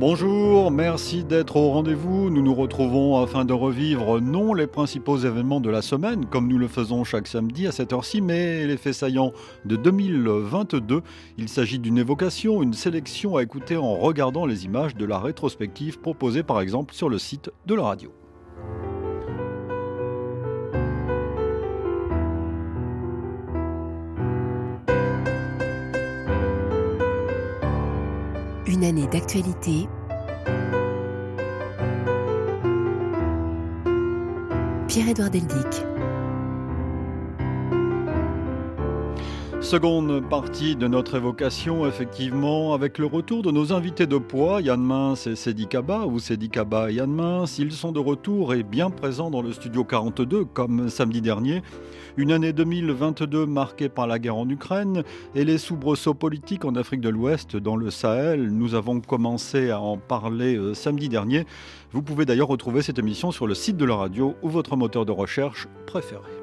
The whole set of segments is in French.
Bonjour, merci d'être au rendez-vous. Nous nous retrouvons afin de revivre non les principaux événements de la semaine, comme nous le faisons chaque samedi à cette heure-ci, mais les faits saillants de 2022. Il s'agit d'une évocation, une sélection à écouter en regardant les images de la rétrospective proposée par exemple sur le site de la radio. D'actualité. Pierre-Édouard Deldic. Seconde partie de notre évocation, effectivement, avec le retour de nos invités de poids, Yann Mince et Sedi Kaba, ou Sedi Kaba et Yann Mince. Ils sont de retour et bien présents dans le studio 42, comme samedi dernier. Une année 2022 marquée par la guerre en Ukraine et les soubresauts politiques en Afrique de l'Ouest, dans le Sahel. Nous avons commencé à en parler euh, samedi dernier. Vous pouvez d'ailleurs retrouver cette émission sur le site de la radio ou votre moteur de recherche préféré.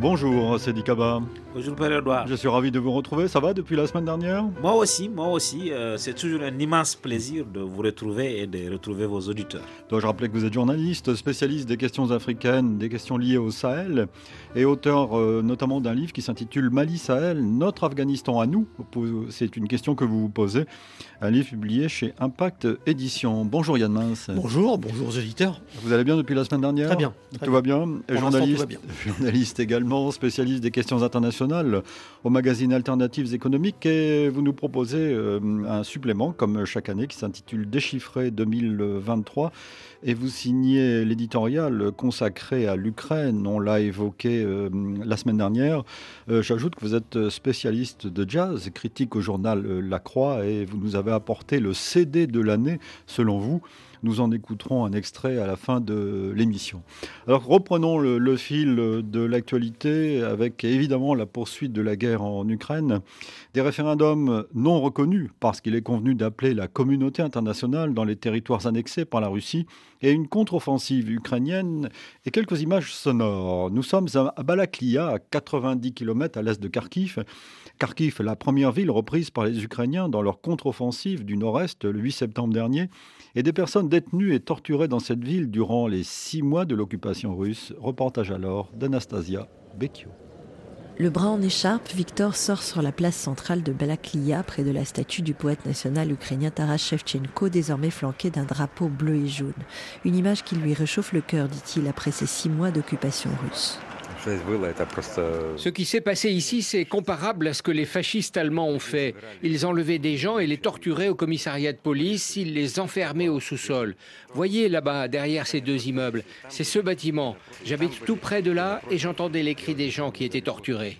Bonjour, c'est Dikaba. Bonjour Père Edouard. Je suis ravi de vous retrouver. Ça va depuis la semaine dernière? Moi aussi, moi aussi. Euh, c'est toujours un immense plaisir de vous retrouver et de retrouver vos auditeurs. Dois-je rappeler que vous êtes journaliste, spécialiste des questions africaines, des questions liées au Sahel et auteur euh, notamment d'un livre qui s'intitule Mali Sahel, notre Afghanistan à nous? C'est une question que vous vous posez. Un livre publié chez Impact Édition. Bonjour Yann Mince. Bonjour, bonjour aux auditeurs. Vous allez bien depuis la semaine dernière? Très bien. tout va bien. journaliste, tout va bien. journaliste également, spécialiste des questions internationales au magazine Alternatives économiques et vous nous proposez euh, un supplément comme chaque année qui s'intitule Déchiffré 2023 et vous signez l'éditorial consacré à l'Ukraine. On l'a évoqué euh, la semaine dernière. Euh, j'ajoute que vous êtes spécialiste de jazz, critique au journal La Croix et vous nous avez apporté le CD de l'année selon vous. Nous en écouterons un extrait à la fin de l'émission. Alors reprenons le, fil de l'actualité avec évidemment la poursuite de la guerre en Ukraine. Des référendums non reconnus parce qu'il est convenu d'appeler la communauté internationale dans les territoires annexés par la Russie et une contre-offensive ukrainienne et quelques images sonores. Nous sommes à Balaklia, à 90 km à l'est de Kharkiv. Kharkiv, la première ville reprise par les Ukrainiens dans leur contre-offensive du nord-est le 8 septembre dernier et des personnes détenues et torturées dans cette ville durant les six mois de l'occupation russe. Reportage alors d'Anastasia Bekio. Le bras en écharpe, Victor sort sur la place centrale de Balaklia, près de la statue du poète national ukrainien Taras Shevchenko, désormais flanqué d'un drapeau bleu et jaune. Une image qui lui réchauffe le cœur, dit-il, après ces six mois d'occupation russe. Ce qui s'est passé ici, c'est comparable à ce que les fascistes allemands ont fait. Ils enlevaient des gens et les torturaient au commissariat de police, ils les enfermaient au sous-sol. Voyez là-bas, derrière ces deux immeubles, c'est ce bâtiment. J'habite tout près de là et j'entendais les cris des gens qui étaient torturés.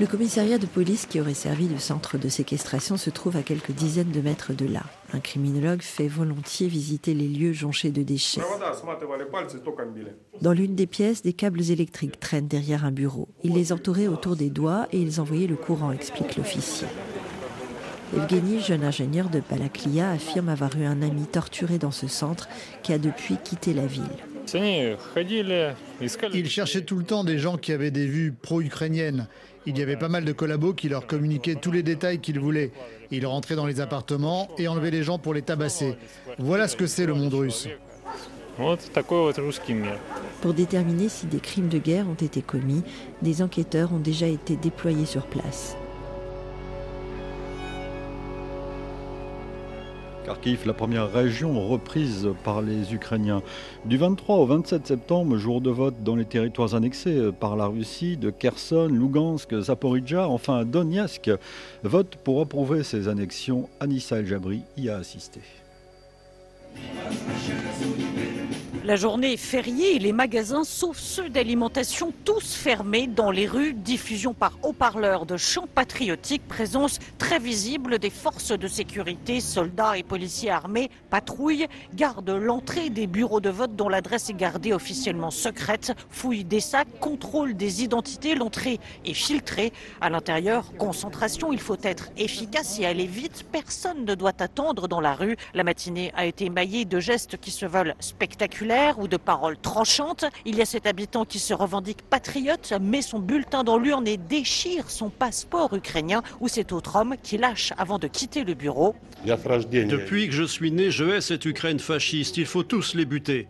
Le commissariat de police qui aurait servi de centre de séquestration se trouve à quelques dizaines de mètres de là. Un criminologue fait volontiers visiter les lieux jonchés de déchets. Dans l'une des pièces, des câbles électriques traînent derrière un bureau. Il les entourait autour des doigts et ils envoyaient le courant, explique l'officier. Evgeny, jeune ingénieur de Balaklia, affirme avoir eu un ami torturé dans ce centre qui a depuis quitté la ville. Ils cherchaient tout le temps des gens qui avaient des vues pro-ukrainiennes. Il y avait pas mal de collabos qui leur communiquaient tous les détails qu'ils voulaient. Ils rentraient dans les appartements et enlevaient les gens pour les tabasser. Voilà ce que c'est le monde russe. Pour déterminer si des crimes de guerre ont été commis, des enquêteurs ont déjà été déployés sur place. Kharkiv, la première région reprise par les Ukrainiens. Du 23 au 27 septembre, jour de vote dans les territoires annexés par la Russie, de Kherson, Lugansk, Zaporizhia, enfin Donetsk, vote pour approuver ces annexions. Anissa El Jabri y a assisté. La journée fériée et les magasins, sauf ceux d'alimentation, tous fermés dans les rues. Diffusion par haut-parleurs de chants patriotiques, présence très visible des forces de sécurité, soldats et policiers armés, patrouillent, gardent l'entrée des bureaux de vote dont l'adresse est gardée officiellement secrète, fouillent des sacs, contrôlent des identités, l'entrée est filtrée. À l'intérieur, concentration, il faut être efficace et aller vite. Personne ne doit attendre dans la rue. La matinée a été émaillée de gestes qui se veulent spectaculaires ou de paroles tranchantes. Il y a cet habitant qui se revendique patriote, met son bulletin dans l'urne et déchire son passeport ukrainien ou cet autre homme qui lâche avant de quitter le bureau. Depuis que je suis né, je hais cette Ukraine fasciste. Il faut tous les buter.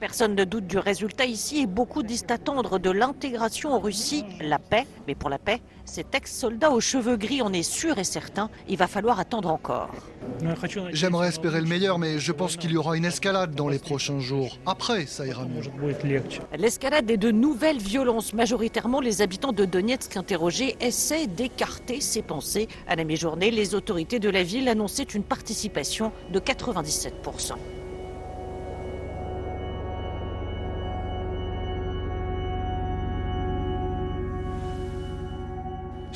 Personne ne doute du résultat ici et beaucoup disent attendre de l'intégration en Russie la paix. Mais pour la paix, cet ex-soldat aux cheveux gris en est sûr et certain. Il va falloir attendre encore. J'aimerais espérer le meilleur, mais je pense qu'il y aura une escalade dans les prochains jours. Après, ça ira mieux. L'escalade et de nouvelles violences. Majoritairement, les habitants de Donetsk interrogés essaient d'écarter ces pensées. À la mi-journée, les autorités de la ville annonçaient une participation de 97%.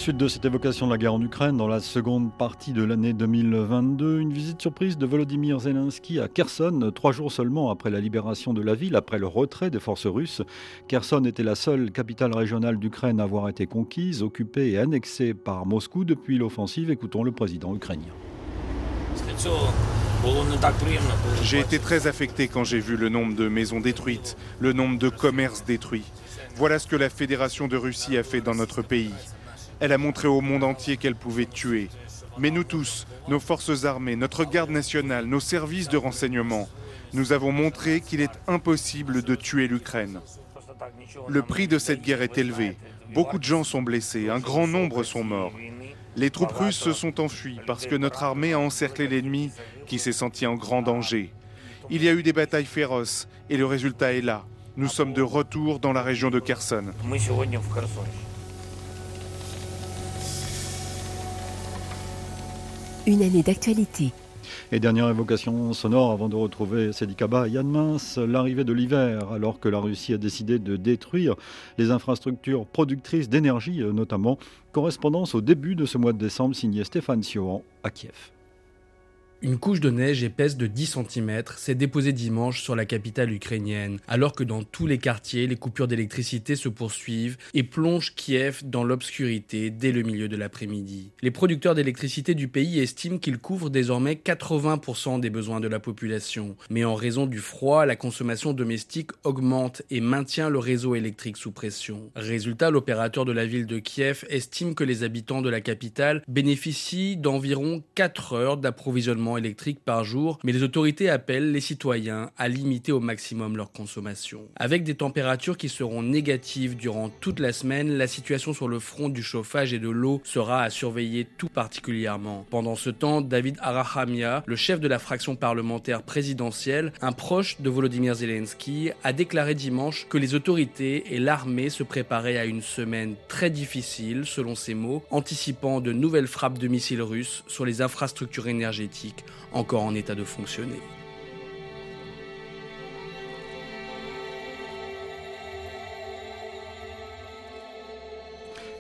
Suite de cette évocation de la guerre en Ukraine, dans la seconde partie de l'année 2022, une visite surprise de Volodymyr Zelensky à Kherson, trois jours seulement après la libération de la ville, après le retrait des forces russes. Kherson était la seule capitale régionale d'Ukraine à avoir été conquise, occupée et annexée par Moscou depuis l'offensive. Écoutons le président ukrainien. J'ai été très affecté quand j'ai vu le nombre de maisons détruites, le nombre de commerces détruits. Voilà ce que la Fédération de Russie a fait dans notre pays. Elle a montré au monde entier qu'elle pouvait tuer. Mais nous tous, nos forces armées, notre garde nationale, nos services de renseignement, nous avons montré qu'il est impossible de tuer l'Ukraine. Le prix de cette guerre est élevé. Beaucoup de gens sont blessés, un grand nombre sont morts. Les troupes russes se sont enfuies parce que notre armée a encerclé l'ennemi qui s'est senti en grand danger. Il y a eu des batailles féroces et le résultat est là. Nous sommes de retour dans la région de Kherson. Une année d'actualité. Et dernière évocation sonore avant de retrouver Sedikaba Yann Mince, l'arrivée de l'hiver, alors que la Russie a décidé de détruire les infrastructures productrices d'énergie, notamment. Correspondance au début de ce mois de décembre, signé Stéphane Sioran à Kiev. Une couche de neige épaisse de 10 cm s'est déposée dimanche sur la capitale ukrainienne, alors que dans tous les quartiers, les coupures d'électricité se poursuivent et plongent Kiev dans l'obscurité dès le milieu de l'après-midi. Les producteurs d'électricité du pays estiment qu'ils couvrent désormais 80% des besoins de la population, mais en raison du froid, la consommation domestique augmente et maintient le réseau électrique sous pression. Résultat, l'opérateur de la ville de Kiev estime que les habitants de la capitale bénéficient d'environ 4 heures d'approvisionnement électrique par jour, mais les autorités appellent les citoyens à limiter au maximum leur consommation. Avec des températures qui seront négatives durant toute la semaine, la situation sur le front du chauffage et de l'eau sera à surveiller tout particulièrement. Pendant ce temps, David Arahamia, le chef de la fraction parlementaire présidentielle, un proche de Volodymyr Zelensky, a déclaré dimanche que les autorités et l'armée se préparaient à une semaine très difficile, selon ses mots, anticipant de nouvelles frappes de missiles russes sur les infrastructures énergétiques encore en état de fonctionner.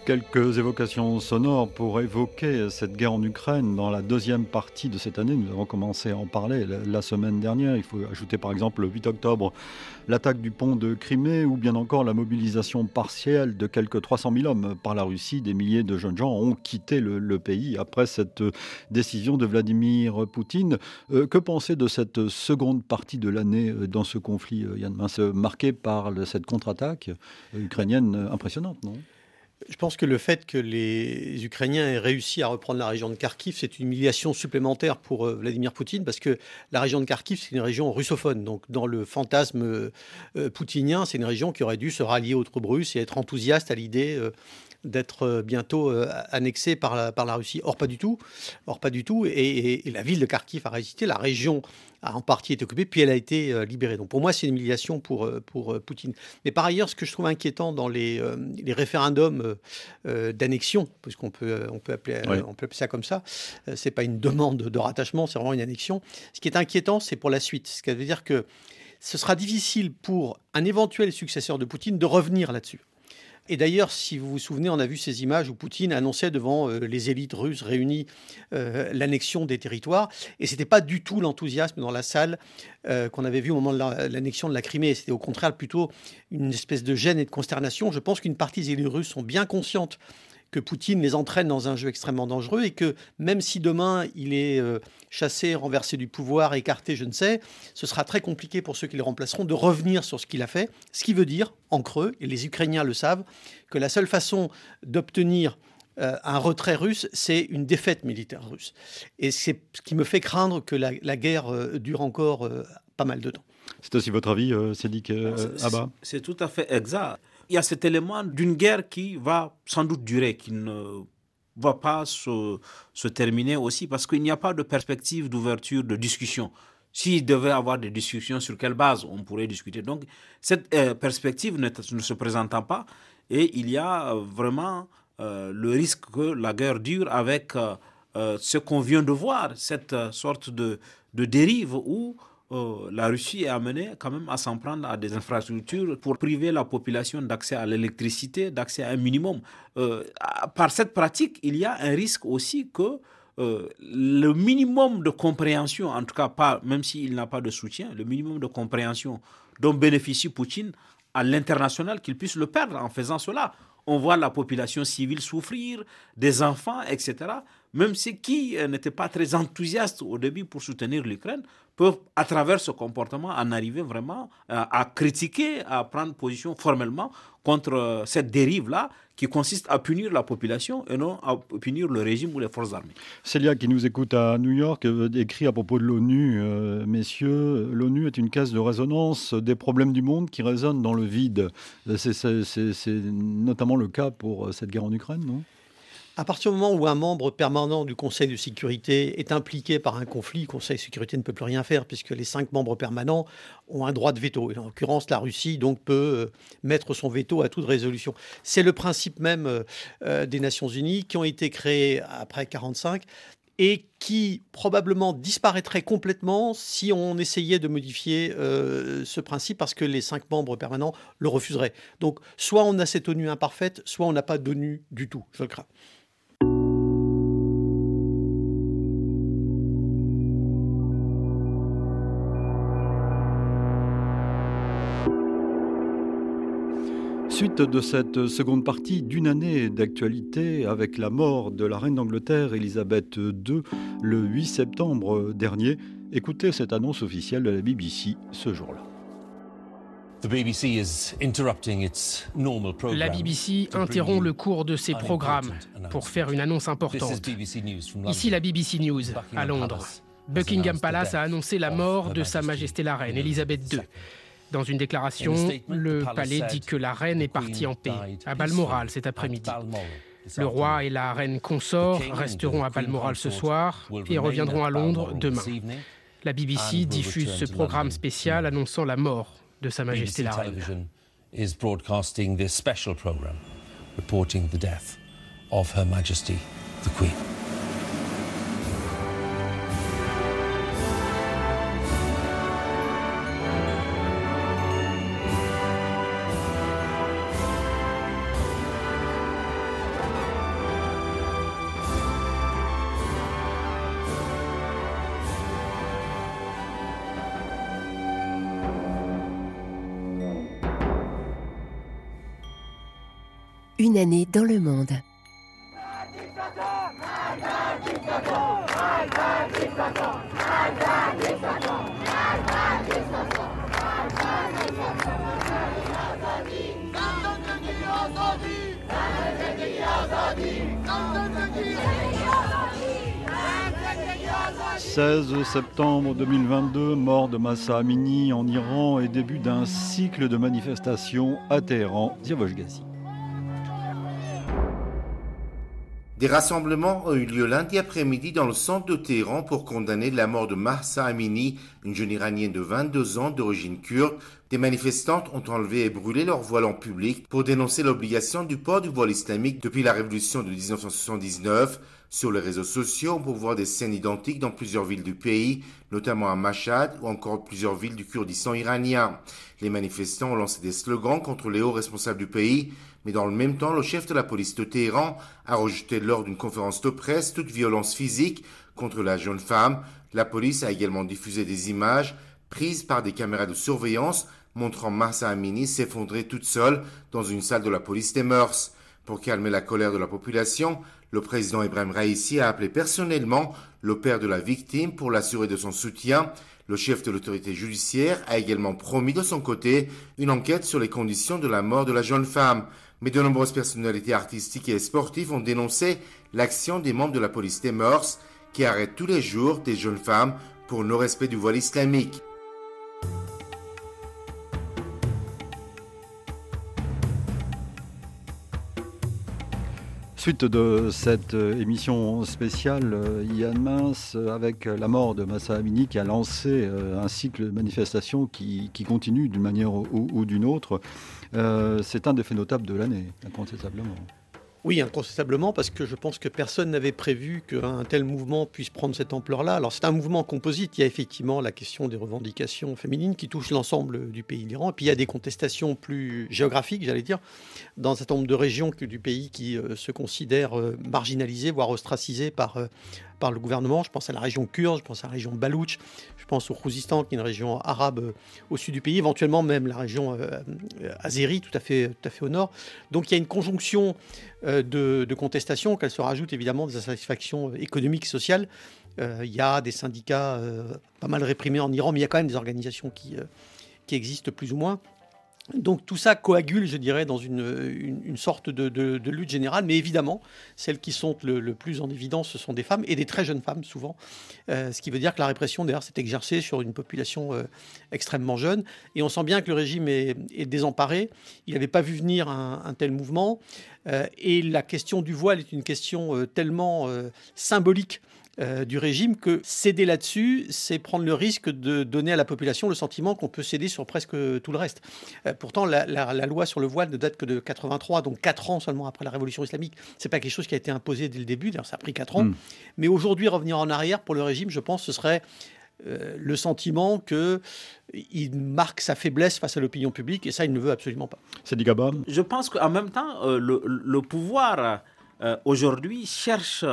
Quelques évocations sonores pour évoquer cette guerre en Ukraine dans la deuxième partie de cette année. Nous avons commencé à en parler la semaine dernière. Il faut ajouter par exemple le 8 octobre l'attaque du pont de Crimée ou bien encore la mobilisation partielle de quelques 300 000 hommes par la Russie. Des milliers de jeunes gens ont quitté le, pays après cette décision de Vladimir Poutine. Euh, que penser de cette seconde partie de l'année euh, dans ce conflit, euh, Yann Mince, marqué par cette contre-attaque ukrainienne impressionnante, non? Je pense que le fait que les Ukrainiens aient réussi à reprendre la région de Kharkiv, c'est une humiliation supplémentaire pour euh, Vladimir Poutine, parce que la région de Kharkiv, c'est une région russophone. Donc, dans le fantasme euh, euh, poutinien, c'est une région qui aurait dû se rallier aux troupes russes et être enthousiaste à l'idée d'être bientôt annexée par la, par la Russie. Or, pas du tout. Or, pas du tout. Et, et la ville de Kharkiv a résisté. La région a en partie été occupée, puis elle a été euh, libérée. Donc pour moi, c'est une humiliation pour, euh, pour euh, Poutine. Mais par ailleurs, ce que je trouve inquiétant dans les, les référendums d'annexion, puisqu'on peut, on peut, appeler, on peut appeler ça comme ça, c'est pas une demande de rattachement, c'est vraiment une annexion. Ce qui est inquiétant, c'est pour la suite. Ce qui veut dire que ce sera difficile pour un éventuel successeur de Poutine de revenir là-dessus. Et d'ailleurs, si vous vous souvenez, on a vu ces images où Poutine annonçait devant euh, les élites russes réunies euh, l'annexion des territoires. Et ce n'était pas du tout l'enthousiasme dans la salle euh, qu'on avait vu au moment de l'annexion de la Crimée. C'était au contraire plutôt une espèce de gêne et de consternation. Je pense qu'une partie des élites russes sont bien conscientes que Poutine les entraîne dans un jeu extrêmement dangereux et que même si demain il est euh, chassé, renversé du pouvoir, écarté, je ne sais, ce sera très compliqué pour ceux qui le remplaceront de revenir sur ce qu'il a fait. Ce qui veut dire, en creux, et les Ukrainiens le savent, que la seule façon d'obtenir euh, un retrait russe, c'est une défaite militaire russe. Et c'est ce qui me fait craindre que la, guerre euh, dure encore pas mal de temps. C'est aussi votre avis, Cédric Abba? C'est tout à fait exact il y a cet élément d'une guerre qui va sans doute durer, qui ne va pas se, terminer aussi, parce qu'il n'y a pas de perspective d'ouverture, de discussion. S'il devait y avoir des discussions, sur quelle base on pourrait discuter? Donc, cette euh, perspective ne, se présentant pas, et il y a euh, vraiment euh, le risque que la guerre dure avec ce qu'on vient de voir, cette sorte de, de dérive où euh, la Russie est amenée quand même à s'en prendre à des infrastructures pour priver la population d'accès à l'électricité, d'accès à un minimum. Euh, par cette pratique, il y a un risque aussi que euh, le minimum de compréhension, en tout cas pas, même s'il n'a pas de soutien, le minimum de compréhension dont bénéficie Poutine à l'international, qu'il puisse le perdre en faisant cela. On voit la population civile souffrir, des enfants, etc. Même ceux qui n'étaient pas très enthousiastes au début pour soutenir l'Ukraine peuvent, à travers ce comportement, en arriver vraiment euh, à, critiquer, à prendre position formellement contre euh, cette dérive-là qui consiste à punir la population et non à punir le régime ou les forces armées. Célia, qui nous écoute à New York, euh, écrit à propos de l'ONU, messieurs, l'ONU est une caisse de résonance des problèmes du monde qui résonnent dans le vide. C'est notamment le cas pour cette guerre en Ukraine, non? À partir du moment où un membre permanent du Conseil de sécurité est impliqué par un conflit, le Conseil de sécurité ne peut plus rien faire puisque les cinq membres permanents ont un droit de veto. en l'occurrence, la Russie donc peut euh, mettre son veto à toute résolution. C'est le principe même euh, euh, des Nations Unies qui ont été créées après 1945 et qui probablement disparaîtrait complètement si on essayait de modifier ce principe parce que les cinq membres permanents le refuseraient. Donc soit on a cette ONU imparfaite, soit on n'a pas d'ONU du tout, je le crains. Suite de cette seconde partie d'une année d'actualité avec la mort de la reine d'Angleterre Elisabeth II le 8 septembre dernier, écoutez cette annonce officielle de la BBC ce jour-là. La BBC interrompt le cours de ses programmes pour faire une annonce importante. Ici la BBC News à Londres. Buckingham Palace a annoncé la mort de Sa Majesté la Reine Elisabeth II. Dans une déclaration, le palais dit que la reine est partie en paix à Balmoral cet après-midi. Le roi et la reine consort resteront à Balmoral ce soir et reviendront à Londres demain. La BBC diffuse ce programme spécial annonçant la mort de Sa Majesté la Reine. Une année dans le monde. « 16 septembre 2022, mort de Massa Amini en Iran et début d'un cycle de manifestations à Téhéran. Des rassemblements ont eu lieu lundi après-midi dans le centre de Téhéran pour condamner la mort de Mahsa Amini, une jeune iranienne de 22 ans d'origine kurde. Des manifestantes ont enlevé et brûlé leur voile en public pour dénoncer l'obligation du port du voile islamique depuis la révolution de 1979. Sur les réseaux sociaux, on peut voir des scènes identiques dans plusieurs villes du pays, notamment à Mashhad ou encore plusieurs villes du Kurdistan iranien. Les manifestants ont lancé des slogans contre les hauts responsables du pays, mais dans le même temps, le chef de la police de Téhéran a rejeté lors d'une conférence de presse toute violence physique contre la jeune femme. La police a également diffusé des images prises par des caméras de surveillance montrant Massa Amini s'effondrer toute seule dans une salle de la police des mœurs. Pour calmer la colère de la population, le président Ibrahim Raisi a appelé personnellement le père de la victime pour l'assurer de son soutien. Le chef de l'autorité judiciaire a également promis de son côté une enquête sur les conditions de la mort de la jeune femme. Mais de nombreuses personnalités artistiques et sportives ont dénoncé l'action des membres de la police des mœurs qui arrêtent tous les jours des jeunes femmes pour non-respect du voile islamique. Suite de cette euh, émission spéciale, euh, Yann Mince, avec la mort de Massa Amini, qui a lancé euh, un cycle de manifestations qui, continue d'une manière ou, d'une autre, c'est un des faits notables de l'année, incontestablement. Oui, incontestablement, parce que je pense que personne n'avait prévu qu'un tel mouvement puisse prendre cette ampleur-là. Alors c'est un mouvement composite, il y a effectivement la question des revendications féminines qui touchent l'ensemble du pays d'Iran, et puis il y a des contestations plus géographiques, j'allais dire, dans un certain nombre de régions du pays qui euh, se considèrent euh, marginalisées, voire ostracisées par, euh, par le gouvernement. Je pense à la région kurde, je pense à la région Baloutch, je pense au Khouzistan, qui est une région arabe euh, au sud du pays, éventuellement même la région euh, euh, azérie, tout à, fait, tout à fait au nord. Donc il y a une conjonction de, de contestations, qu'elle se rajoute évidemment des insatisfactions économiques sociales. il y a des syndicats pas mal réprimés en Iran, mais il y a quand même des organisations qui, qui existent plus ou moins. Donc tout ça coagule, je dirais, dans une, sorte de, lutte générale. Mais évidemment, celles qui sont le, plus en évidence, ce sont des femmes, et des très jeunes femmes souvent. Euh, ce qui veut dire que la répression, d'ailleurs, s'est exercée sur une population euh, extrêmement jeune. Et on sent bien que le régime est, désemparé. Il n'avait pas vu venir un, tel mouvement. Euh, et la question du voile est une question tellement symbolique euh, du régime que céder là-dessus, c'est prendre le risque de donner à la population le sentiment qu'on peut céder sur presque tout le reste. Euh, pourtant, la, loi sur le voile ne date que de 83, donc 4 ans seulement après la révolution islamique. C'est pas quelque chose qui a été imposé dès le début, d'ailleurs ça a pris 4 ans. Hmm. Mais aujourd'hui, revenir en arrière pour le régime, je pense, ce serait euh, le sentiment qu'il marque sa faiblesse face à l'opinion publique, et ça, il ne veut absolument pas. C'est dit Gabon Je pense qu'en même temps, le, le, pouvoir aujourd'hui cherche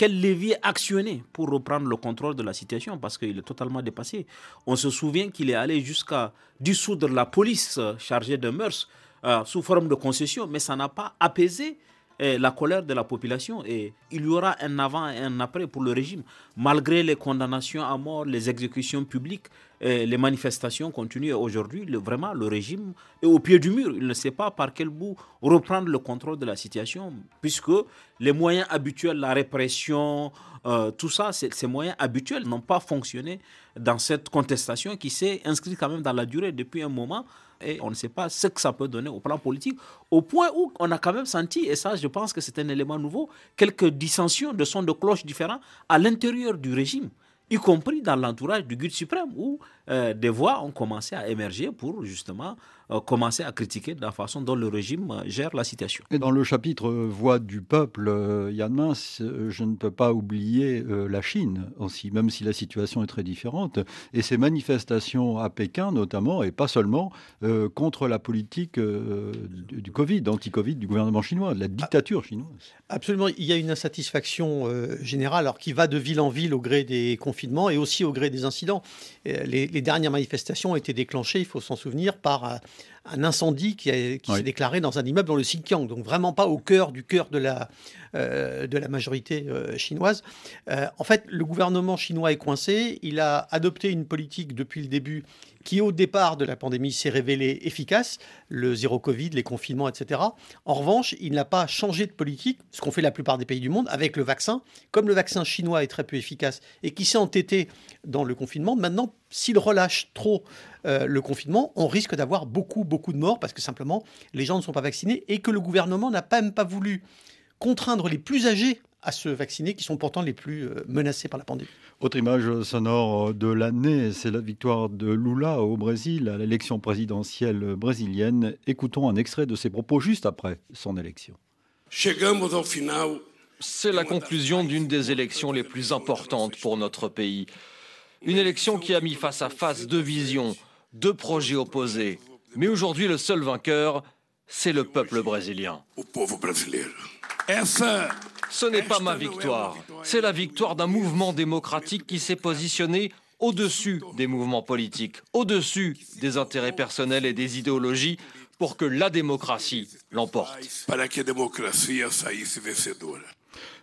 quel levier actionner pour reprendre le contrôle de la situation parce qu'il est totalement dépassé. On se souvient qu'il est allé jusqu'à dissoudre la police chargée de mœurs euh, sous forme de concession, mais ça n'a pas apaisé eh, la colère de la population et il y aura un avant et un après pour le régime. Malgré les condamnations à mort, les exécutions publiques, les manifestations continuent. Aujourd'hui, vraiment, le régime est au pied du mur. Il ne sait pas par quel bout reprendre le contrôle de la situation, puisque les moyens habituels, la répression, euh, tout ça, ces moyens habituels n'ont pas fonctionné dans cette contestation qui s'est inscrite quand même dans la durée depuis un moment et on ne sait pas ce que ça peut donner au plan politique, au point où on a quand même senti, et ça je pense que c'est un élément nouveau, quelques dissensions de sons de cloche différents à l'intérieur du régime y compris dans l'entourage du guide suprême, où euh, des voix ont commencé à émerger pour justement commencer à critiquer la façon dont le régime euh, gère la situation. Et dans le chapitre Voix du peuple, Yann Mince, je ne peux pas oublier la Chine aussi, même si la situation est très différente. Et ces manifestations à Pékin, notamment, et pas seulement, contre la politique du Covid, anti-Covid du gouvernement chinois, de la dictature chinoise. Absolument, il y a une insatisfaction générale, alors qui va de ville en ville au gré des confinements et aussi au gré des incidents. Les, les dernières manifestations ont été déclenchées, il faut s'en souvenir, par euh, un incendie qui, s'est déclaré dans un immeuble dans le Xinjiang, donc vraiment pas au cœur du cœur de la, euh, de la majorité euh, chinoise. en fait, le gouvernement chinois est coincé. Il a adopté une politique depuis le début qui au départ de la pandémie s'est révélé efficace, le zéro Covid, les confinements, etc. En revanche, il n'a pas changé de politique, ce qu'ont fait la plupart des pays du monde avec le vaccin. Comme le vaccin chinois est très peu efficace et qui s'est entêté dans le confinement, maintenant, s'il relâche trop euh, le confinement, on risque d'avoir beaucoup, beaucoup de morts parce que simplement, les gens ne sont pas vaccinés et que le gouvernement n'a même pas voulu contraindre les plus âgés à se vacciner, qui sont pourtant les plus euh, menacés par la pandémie. Autre image sonore de l'année, c'est la victoire de Lula au Brésil à l'élection présidentielle brésilienne. Écoutons un extrait de ses propos juste après son élection. Chegamos ao final c'est la conclusion d'une des élections les plus importantes pour notre pays. Une élection qui a mis face à face deux visions, deux projets opposés. Mais aujourd'hui, le seul vainqueur, c'est le peuple brésilien. Ce n'est pas ma victoire, c'est la victoire d'un mouvement démocratique qui s'est positionné au-dessus des mouvements politiques, au-dessus des intérêts personnels et des idéologies pour que la démocratie l'emporte.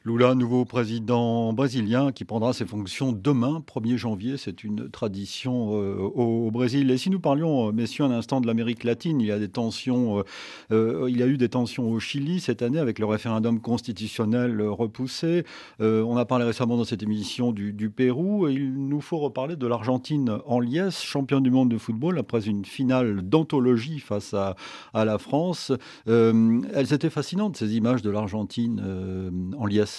Lula, nouveau président brésilien qui prendra ses fonctions demain, 1er janvier. C'est une tradition euh, au, Brésil. Et si nous parlions, euh, messieurs, un instant de l'Amérique latine, il y a des tensions, euh, il y a eu des tensions au Chili cette année avec le référendum constitutionnel repoussé. on a parlé récemment dans cette émission du, Pérou. Il nous faut reparler de l'Argentine en liesse, championne du monde de football après une finale d'anthologie face à, à, la France. elles étaient fascinantes ces images de l'Argentine en liesse.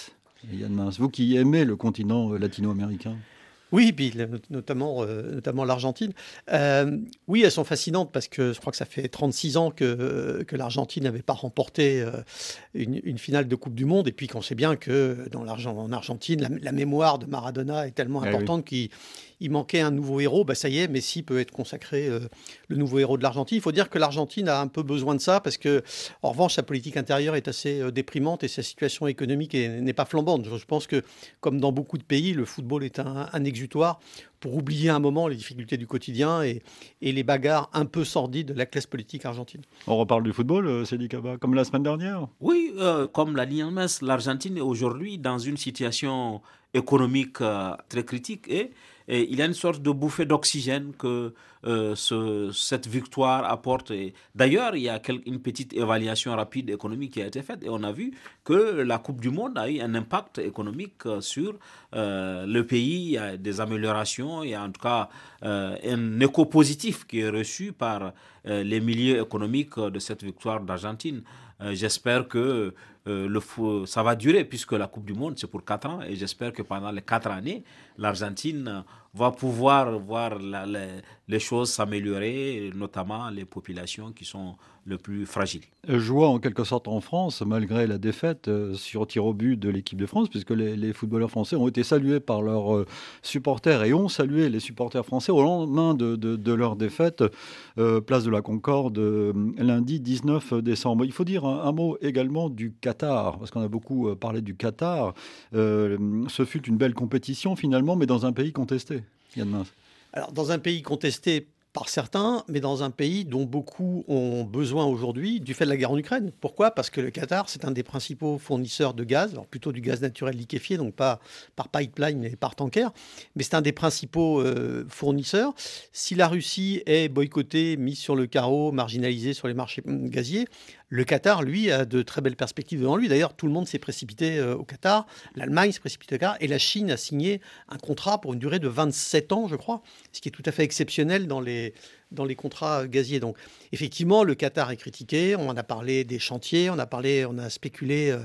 Yann vous qui aimez le continent latino-américain. Oui, notamment, euh, notamment l'Argentine. Euh, oui, elles sont fascinantes parce que je crois que ça fait 36 ans que, que l'Argentine n'avait pas remporté euh, une, finale de Coupe du Monde. Et puis qu'on sait bien que dans en Argentine, la, mémoire de Maradona est tellement eh importante qu'il il manquait un nouveau héros, bah ça y est, Messi peut être consacré euh, le nouveau héros de l'Argentine. Il faut dire que l'Argentine a un peu besoin de ça parce que, en revanche, sa politique intérieure est assez euh, déprimante et sa situation économique n'est pas flambante. Je pense que, comme dans beaucoup de pays, le football est un, exutoire pour oublier un moment les difficultés du quotidien et, les bagarres un peu sordides de la classe politique argentine. On reparle du football, euh, Cédric comme la semaine dernière Oui, comme l'a dit l'Argentine est aujourd'hui dans une situation économique très critique et et il y a une sorte de bouffée d'oxygène que euh, ce, cette victoire apporte. D'ailleurs, il y a une petite évaluation rapide économique qui a été faite et on a vu que la Coupe du Monde a eu un impact économique euh, sur euh, le pays. Il y a des améliorations, il y a en tout cas un écho positif qui est reçu par les milieux économiques de cette victoire d'Argentine. J'espère que ça va durer puisque la Coupe du Monde c'est pour 4 ans et j'espère que pendant les 4 années, l'Argentine va pouvoir voir les, choses s'améliorer, notamment les populations qui sont le plus fragiles. Joie en quelque sorte en France, malgré la défaite euh, sur tir au but de l'équipe de France, puisque les, footballeurs français ont été salués par leurs euh, supporters et ont salué les supporters français au lendemain de, leur défaite, euh, place de la Concorde, lundi 19 décembre. Il faut dire un, mot également du Qatar, parce qu'on a beaucoup parlé du Qatar. ce fut une belle compétition finalement, mais dans un pays contesté. Alors, dans un pays contesté par certains, mais dans un pays dont beaucoup ont besoin aujourd'hui du fait de la guerre en Ukraine. Pourquoi? Parce que le Qatar, c'est un des principaux fournisseurs de gaz, alors plutôt du gaz naturel liquéfié, donc pas par pipeline, mais par tanker, mais c'est un des principaux euh, fournisseurs. Si la Russie est boycottée, mise sur le carreau, marginalisée sur les marchés gaziers, le Qatar, lui, a de très belles perspectives devant lui. D'ailleurs, tout le monde s'est précipité euh, au Qatar. L'Allemagne s'est précipitée au Qatar. Et la Chine a signé un contrat pour une durée de 27 ans, je crois, ce qui est tout à fait exceptionnel dans les, dans les contrats gaziers. Donc, effectivement, le Qatar est critiqué. On en a parlé des chantiers, on a parlé, on a spéculé euh,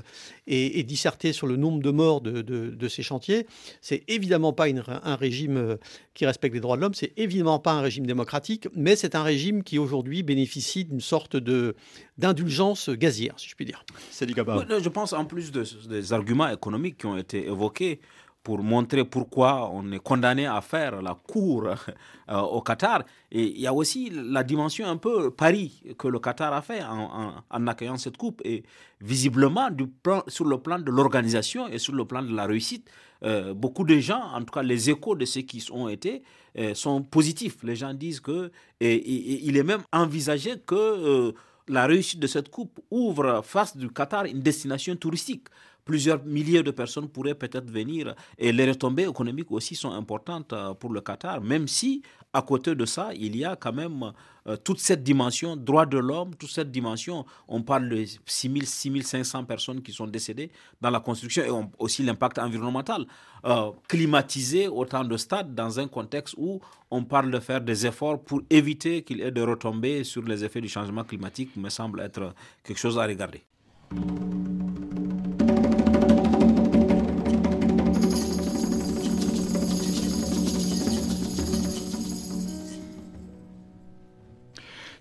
et, disserté sur le nombre de morts de, ces chantiers. C'est évidemment pas un régime euh, qui respecte les droits de l'homme. C'est évidemment pas un régime démocratique, mais c'est un régime qui aujourd'hui bénéficie d'une sorte de d'indulgence gazière, si je puis dire. C'est Je pense en plus des arguments économiques qui ont été évoqués pour montrer pourquoi on est condamné à faire la cour euh, au Qatar. Et il y a aussi la dimension un peu pari que le Qatar a fait en, accueillant cette coupe. Et visiblement, du plan, sur le plan de l'organisation et sur le plan de la réussite, euh, beaucoup de gens, en tout cas les échos de ceux qui ont été, euh, sont positifs. Les gens disent que, il est même envisagé que la réussite de cette coupe ouvre face du Qatar une destination touristique plusieurs milliers de personnes pourraient peut-être venir et les retombées économiques aussi sont importantes euh, pour le Qatar, même si à côté de ça, il y a quand même euh, toute cette dimension droit de l'homme, toute cette dimension, on parle de 6 000, 6 500 personnes qui sont décédées dans la construction et aussi l'impact environnemental. Euh, climatiser autant de stades dans un contexte où on parle de faire des efforts pour éviter qu'il y ait de retombées sur les effets du changement climatique me semble être quelque chose à regarder.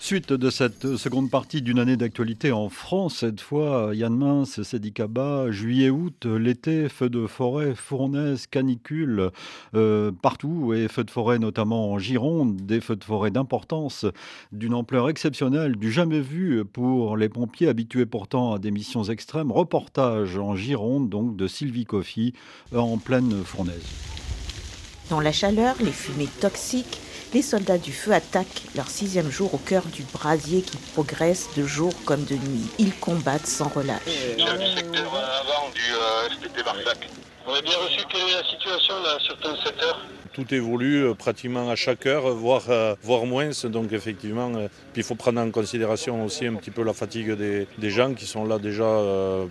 Suite de cette seconde partie d'une année d'actualité en France, cette fois, Yann Mince, Sédicaba, juillet-août, l'été, feux de forêt, fournaise, canicule, euh, partout, et feux de forêt notamment en Gironde, des feux de forêt d'importance, d'une ampleur exceptionnelle, du jamais vu pour les pompiers habitués pourtant à des missions extrêmes. Reportage en Gironde, donc, de Sylvie Coffy, en pleine fournaise. Dans la chaleur, les fumées toxiques, les soldats du feu attaquent leur sixième jour au cœur du brasier qui progresse de jour comme de nuit. Ils combattent sans relâche. Chef du secteur avant du euh, SPT Barsac. On a bien reçu quelle est la situation là sur ton secteur? Tout évolue euh, pratiquement à chaque heure, voire, euh, voire moins. Donc effectivement, puis il faut prendre en considération aussi un petit peu la fatigue des, des gens qui sont là déjà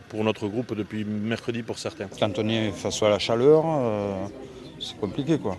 pour notre groupe depuis mercredi pour certains. Quand on est face à la chaleur, c'est compliqué quoi.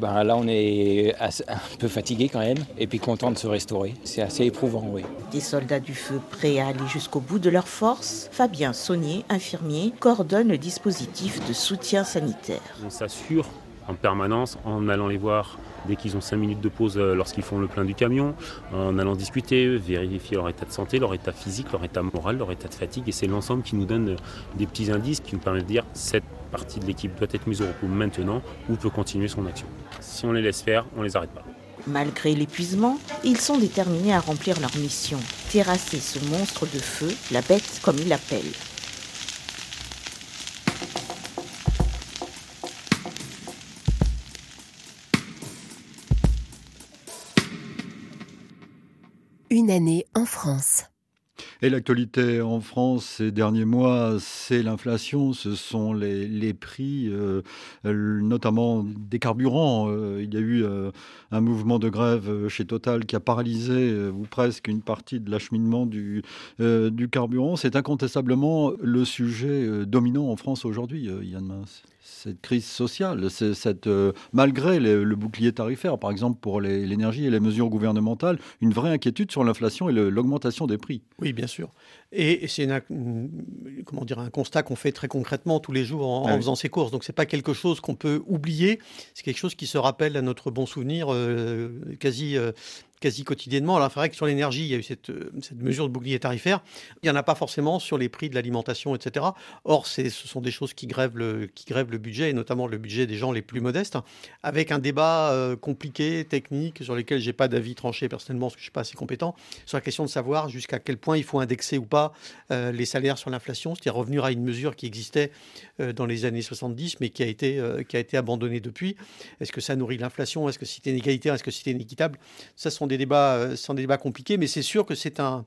Ben là, on est un peu fatigué quand même, et puis content de se restaurer. C'est assez éprouvant, oui. Des soldats du feu prêts à aller jusqu'au bout de leur force, Fabien Saunier, infirmier, coordonne le dispositif de soutien sanitaire. On s'assure en permanence en allant les voir dès qu'ils ont 5 minutes de pause euh, lorsqu'ils font le plein du camion, en allant discuter, vérifier leur état de santé, leur état physique, leur état moral, leur état de fatigue. Et c'est l'ensemble qui nous donne des petits indices qui nous permettent de dire cette partie de l'équipe doit être mise au repos maintenant ou peut continuer son action. Si on les laisse faire, on ne les arrête pas. Malgré l'épuisement, ils sont déterminés à remplir leur mission, terrasser ce monstre de feu, la bête comme ils l'appellent. Une année en France. Et l'actualité en France ces derniers mois, c'est l'inflation, ce sont les, prix, euh, notamment des carburants. Euh, il y a eu euh, un mouvement de grève chez Total qui a paralysé ou presque une partie de l'acheminement du, du carburant. C'est incontestablement le sujet dominant en France aujourd'hui, Yann Mince cette crise sociale, cette, euh, malgré le bouclier tarifaire, par exemple pour l'énergie et les mesures gouvernementales, une vraie inquiétude sur l'inflation et l'augmentation des prix. Oui, bien sûr. Et, c'est comment dire, un constat qu'on fait très concrètement tous les jours en, faisant ses courses. Donc ce n'est pas quelque chose qu'on peut oublier, c'est quelque chose qui se rappelle à notre bon souvenir euh, quasi euh, quasi quotidiennement. Alors, il vrai que sur l'énergie, il y a eu cette, euh, mesure de bouclier tarifaire. Il n'y en a pas forcément sur les prix de l'alimentation, etc. Or, ce sont des choses qui grèvent, le, qui grèvent le budget, et notamment le budget des gens les plus modestes, avec un débat euh, compliqué, technique, sur lequel je n'ai pas d'avis tranché personnellement, parce que je ne suis pas assez compétent, sur la question de savoir jusqu'à quel point il faut indexer ou pas euh, les salaires sur l'inflation, c'est-à-dire revenir à une mesure qui existait dans les années 70, mais qui a été, qui a été abandonnée depuis. Est-ce que ça nourrit l'inflation? Est-ce que c'est inégalitaire? Est-ce que c'est inéquitable? Ça sont des débats, euh, sont des débats compliqués, mais c'est sûr que c'est un,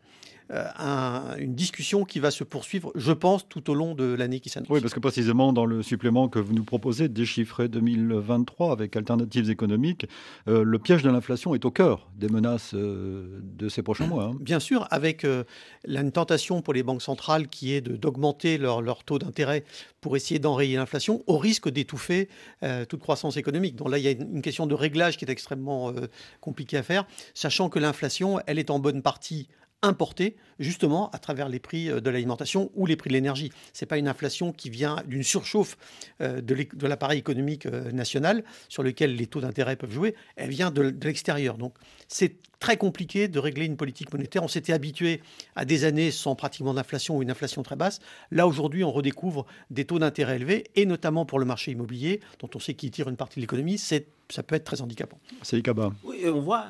euh, une discussion qui va se poursuivre, je pense, tout au long de l'année qui s'annonce. Oui, parce que précisément dans le supplément que vous nous proposez, déchiffré 2023 avec alternatives économiques, euh, le piège de l'inflation est au cœur des menaces de ces prochains mois. Hein. Bien sûr, avec une tentation pour les banques centrales qui est d'augmenter leur, leur, taux d'intérêt pour essayer d'enrayer l'inflation, au risque d'étouffer toute croissance économique. Donc là, il y a une question de réglage qui est extrêmement compliquée à faire, sachant que l'inflation, elle est en bonne partie importée justement à travers les prix euh, de l'alimentation ou les prix de l'énergie. Ce n'est pas une inflation qui vient d'une surchauffe euh, de l'appareil économique euh, national sur lequel les taux d'intérêt peuvent jouer, elle vient de, l'extérieur. Donc c'est très compliqué de régler une politique monétaire. On s'était habitué à des années sans pratiquement d'inflation ou une inflation très basse. Là, aujourd'hui, on redécouvre des taux d'intérêt élevés, et notamment pour le marché immobilier, dont on sait qu'il tire une partie de l'économie. Ça peut être très handicapant. C'est Oui, on voit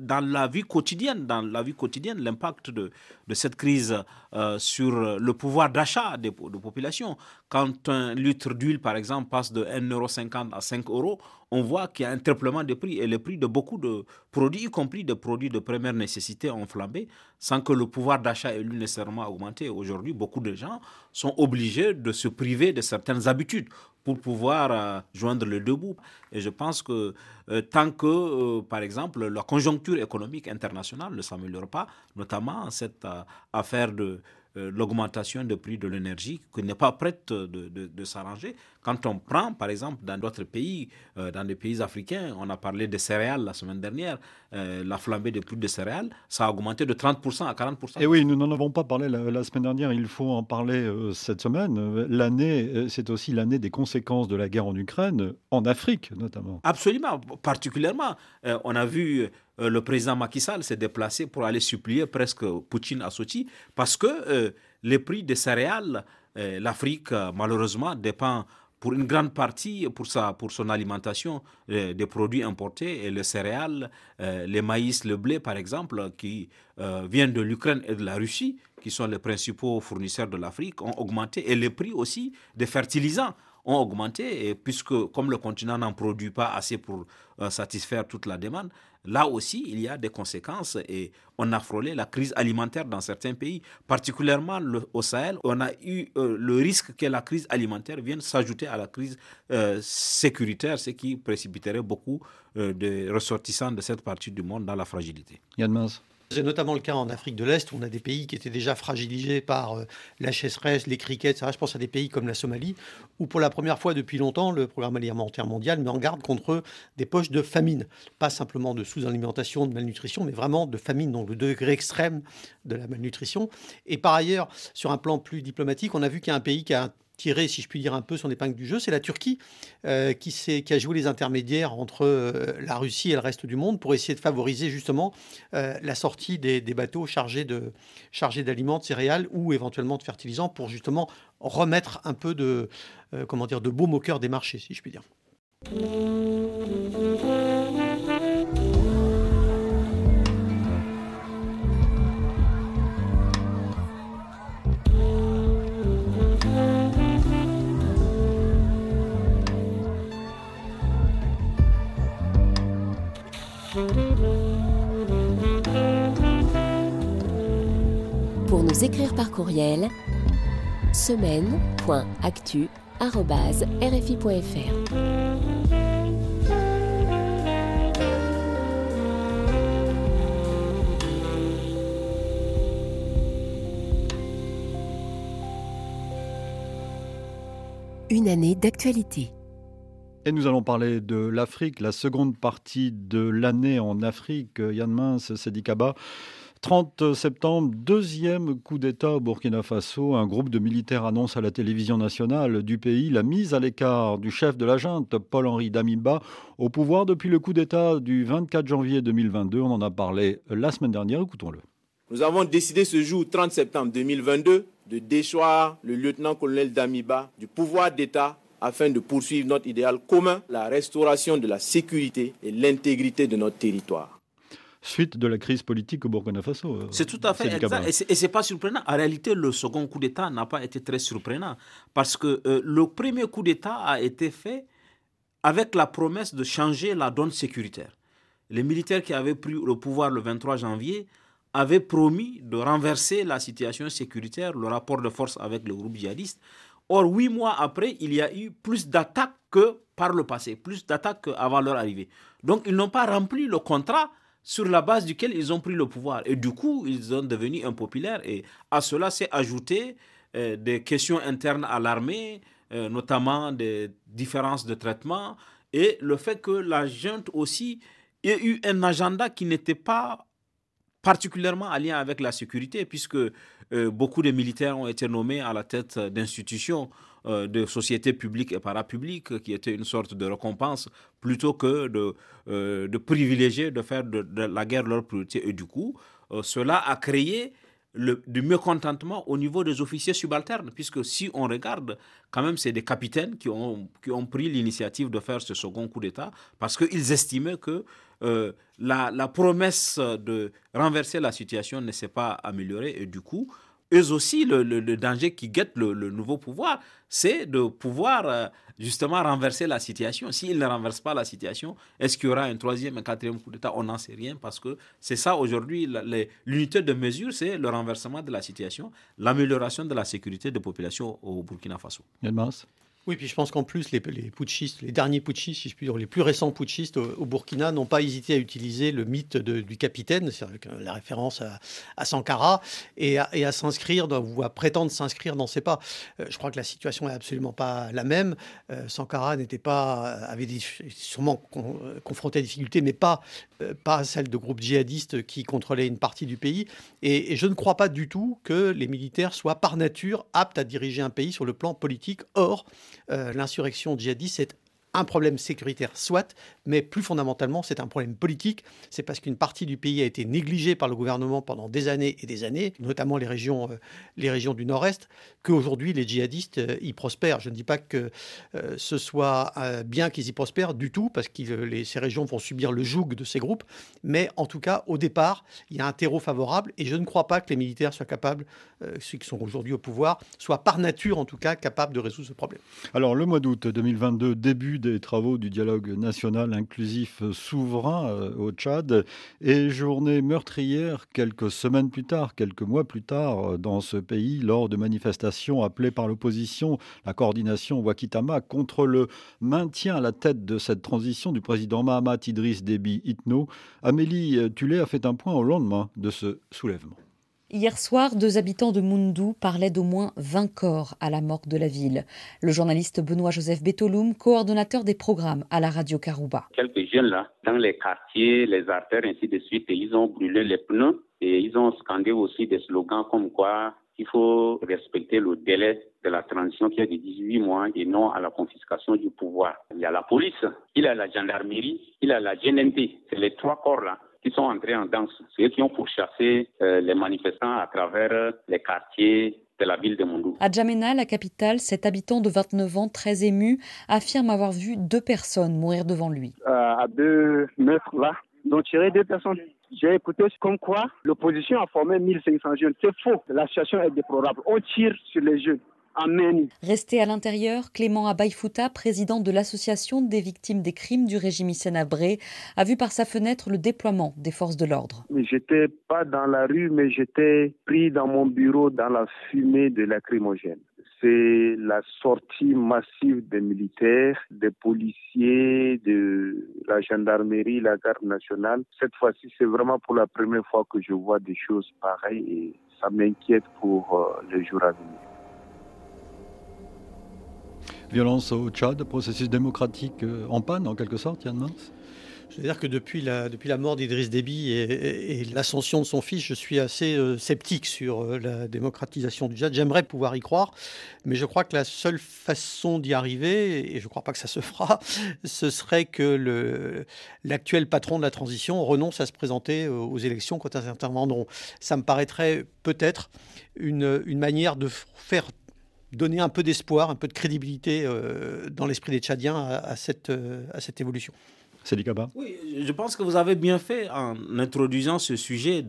dans la vie quotidienne, dans la vie quotidienne, l'impact de, de cette crise euh, sur le pouvoir d'achat des, de populations. Quand un litre d'huile, par exemple, passe de 1,50€ à 5 euros, on voit qu'il y a un triplement des prix et les prix de beaucoup de produits, y compris des produits de première nécessité, ont flambé sans que le pouvoir d'achat ait nécessairement augmenté. Aujourd'hui, beaucoup de gens sont obligés de se priver de certaines habitudes pour pouvoir euh, joindre le debout. Et je pense que euh, tant que, euh, par exemple, la conjoncture économique internationale ne s'améliore pas, notamment cette affaire de euh, l'augmentation des prix de l'énergie qui n'est pas prête de, s'arranger. Quand on prend, par exemple, dans d'autres pays, euh, dans des pays africains, on a parlé des céréales la semaine dernière, euh, la flambée des prix de céréales, ça a augmenté de 30% à 40%. Et oui, nous n'en avons pas parlé la, semaine dernière, il faut en parler cette semaine. L'année, c'est aussi l'année des conséquences de la guerre en Ukraine, en Afrique notamment. Absolument, particulièrement. on a vu le président Macky Sall s'est déplacé pour aller supplier presque Poutine à Sochi parce que les prix des céréales, l'Afrique malheureusement dépend pour une grande partie, pour, sa, pour son alimentation, euh, des produits importés, et les céréales, euh, les maïs, le blé, par exemple, qui euh, viennent de l'Ukraine et de la Russie, qui sont les principaux fournisseurs de l'Afrique, ont augmenté. Et les prix aussi des fertilisants ont augmenté, puisque comme le continent n'en produit pas assez pour satisfaire toute la demande, là aussi, il y a des conséquences et on a frôlé la crise alimentaire dans certains pays, particulièrement au Sahel. On a eu euh, le risque que la crise alimentaire vienne s'ajouter à la crise euh, sécuritaire, ce qui précipiterait beaucoup euh, de ressortissants de cette partie du monde dans la fragilité. Yann c'est notamment le cas en Afrique de l'Est, où on a des pays qui étaient déjà fragilisés par euh, la chasseresse, les criquets, etc. Je pense à des pays comme la Somalie, où pour la première fois depuis longtemps, le programme alimentaire mondial met en garde contre des poches de famine. Pas simplement de sous-alimentation, de malnutrition, mais vraiment de famine, donc le degré extrême de la malnutrition. Et par ailleurs, sur un plan plus diplomatique, on a vu qu'il y a un pays qui a tiré, si je puis dire, un peu son épingle du jeu, c'est la Turquie euh, qui, a joué les intermédiaires entre euh, la Russie et le reste du monde pour essayer de favoriser justement euh, la sortie des, bateaux chargés d'aliments, de céréales ou éventuellement de fertilisants pour justement remettre un peu de comment dire de baume au des marchés, si je puis dire. Nous écrire par courriel, semaine.actu.rfi.fr. Une année d'actualité. Et nous allons parler de l'Afrique, la seconde partie de l'année en Afrique. Yann Mince, Kaba. 30 septembre, deuxième coup d'État au Burkina Faso. Un groupe de militaires annonce à la télévision nationale du pays la mise à l'écart du chef de la junte, Paul-Henri Damiba, au pouvoir depuis le coup d'État du 24 janvier 2022. On en a parlé la semaine dernière. Écoutons-le. Nous avons décidé ce jour 30 septembre 2022 de déchoir le lieutenant-colonel Damiba du pouvoir d'État afin de poursuivre notre idéal commun, la restauration de la sécurité et l'intégrité de notre territoire suite de la crise politique au Burkina Faso. Euh, c'est tout à fait exact. Et ce n'est pas surprenant. En réalité, le second coup d'État n'a pas été très surprenant parce que euh, le premier coup d'État a été fait avec la promesse de changer la donne sécuritaire. Les militaires qui avaient pris le pouvoir le 23 janvier avaient promis de renverser la situation sécuritaire, le rapport de force avec le groupe djihadiste, Or, huit mois après, il y a eu plus d'attaques que par le passé, plus d'attaques qu'avant leur arrivée. Donc, ils n'ont pas rempli le contrat sur la base duquel ils ont pris le pouvoir. Et du coup, ils sont devenus impopulaires. Et à cela s'est ajouté euh, des questions internes à l'armée, euh, notamment des différences de traitement, et le fait que la junte aussi ait eu un agenda qui n'était pas particulièrement en lien avec la sécurité, puisque euh, beaucoup de militaires ont été nommés à la tête d'institutions euh, de sociétés publiques et parapubliques, qui étaient une sorte de récompense, plutôt que de, euh, de privilégier, de faire de, la guerre leur priorité. Et du coup, cela a créé le, du mécontentement au niveau des officiers subalternes, puisque si on regarde, quand même, c'est des capitaines qui ont, qui ont pris l'initiative de faire ce second coup d'État, parce qu'ils estimaient que euh, la, promesse de renverser la situation ne s'est pas améliorée, et du coup, eux aussi, le, danger qui guette le, nouveau pouvoir, c'est de pouvoir euh, justement renverser la situation. S'ils ne renversent pas la situation, est-ce qu'il y aura un troisième, un quatrième coup d'État? On n'en sait rien parce que c'est ça aujourd'hui, l'unité de mesure, c'est le renversement de la situation, l'amélioration de la sécurité des populations au Burkina Faso. Oui, puis je pense qu'en plus, les, les, putschistes, les derniers putschistes, si je puis dire, les plus récents putschistes au, Burkina n'ont pas hésité à utiliser le mythe du capitaine, c'est la référence à, Sankara, et à, s'inscrire, ou à prétendre s'inscrire dans ces pas. Euh, je crois que la situation n'est absolument pas la même. Euh, Sankara n'était pas, avait sûrement confronté à des difficultés, mais pas, euh, pas celle de groupes djihadistes qui contrôlaient une partie du pays. Et, je ne crois pas du tout que les militaires soient par nature aptes à diriger un pays sur le plan politique. Or, euh, l'insurrection djihadiste, c'est un problème sécuritaire, soit, mais plus fondamentalement, c'est un problème politique. C'est parce qu'une partie du pays a été négligée par le gouvernement pendant des années et des années, notamment les régions, euh, les régions du nord-est, qu'aujourd'hui les djihadistes euh, y prospèrent. Je ne dis pas que euh, ce soit bien qu'ils y prospèrent du tout, parce que ces régions vont subir le joug de ces groupes, mais en tout cas, au départ, il y a un terreau favorable et je ne crois pas que les militaires soient capables, ceux qui sont aujourd'hui au pouvoir, soient par nature en tout cas capables de résoudre ce problème. Alors le mois d'août 2022, début des travaux du dialogue national inclusif souverain euh, au Tchad et journée meurtrière quelques semaines plus tard, quelques mois plus tard euh, dans ce pays lors de manifestations appelées par l'opposition, la coordination Wakitama, contre le maintien à la tête de cette transition du président Mahamat Idriss Déby Itno. Amélie Tulé a fait un point au lendemain de ce soulèvement. Hier soir, deux habitants de Mundu parlaient d'au moins 20 corps à la morgue de la ville. Le journaliste Benoît-Joseph Betoloum, coordonnateur des programmes à la radio Karouba. Quelques jeunes là, dans les quartiers, les artères, ainsi de suite, ils ont brûlé les pneus et ils ont scandé aussi des slogans comme quoi il faut respecter le délai de la transition qui est de 18 mois et non à la confiscation du pouvoir. Il y a la police, il y a la gendarmerie, il y a la GNT. C'est les trois corps là qui sont entrés en danse. C'est eux qui ont pourchassé euh, les manifestants à travers les quartiers de la ville de Mondou. À Djamena, la capitale, cet habitant de 29 ans, très ému, affirme avoir vu deux personnes mourir devant lui. Euh, à deux mètres là, ont tiré deux personnes. J'ai écouté comme quoi l'opposition a formé 1500 jeunes. C'est faux. La situation est déplorable. On tire sur les jeunes. Amen. Resté à l'intérieur, Clément Abaïfouta, président de l'association des victimes des crimes du régime Abré, a vu par sa fenêtre le déploiement des forces de l'ordre. J'étais pas dans la rue, mais j'étais pris dans mon bureau dans la fumée de lacrymogène. C'est la sortie massive des militaires, des policiers, de la gendarmerie, la garde nationale. Cette fois-ci, c'est vraiment pour la première fois que je vois des choses pareilles et ça m'inquiète pour euh, les jours à venir. Violence au Tchad, processus démocratique euh, en panne en quelque sorte, Yann Mans c'est-à-dire que depuis la, depuis la mort d'Idriss Déby et, l'ascension de son fils, je suis assez euh, sceptique sur euh, la démocratisation du Tchad. J'aimerais pouvoir y croire, mais je crois que la seule façon d'y arriver, et je ne crois pas que ça se fera, ce serait que l'actuel patron de la transition renonce à se présenter aux élections quand elles interviendront. Ça me paraîtrait peut-être une, une manière de faire donner un peu d'espoir, un peu de crédibilité euh, dans l'esprit des Tchadiens à, cette, euh, à cette évolution. Kaba. Oui, je pense que vous avez bien fait en introduisant ce sujet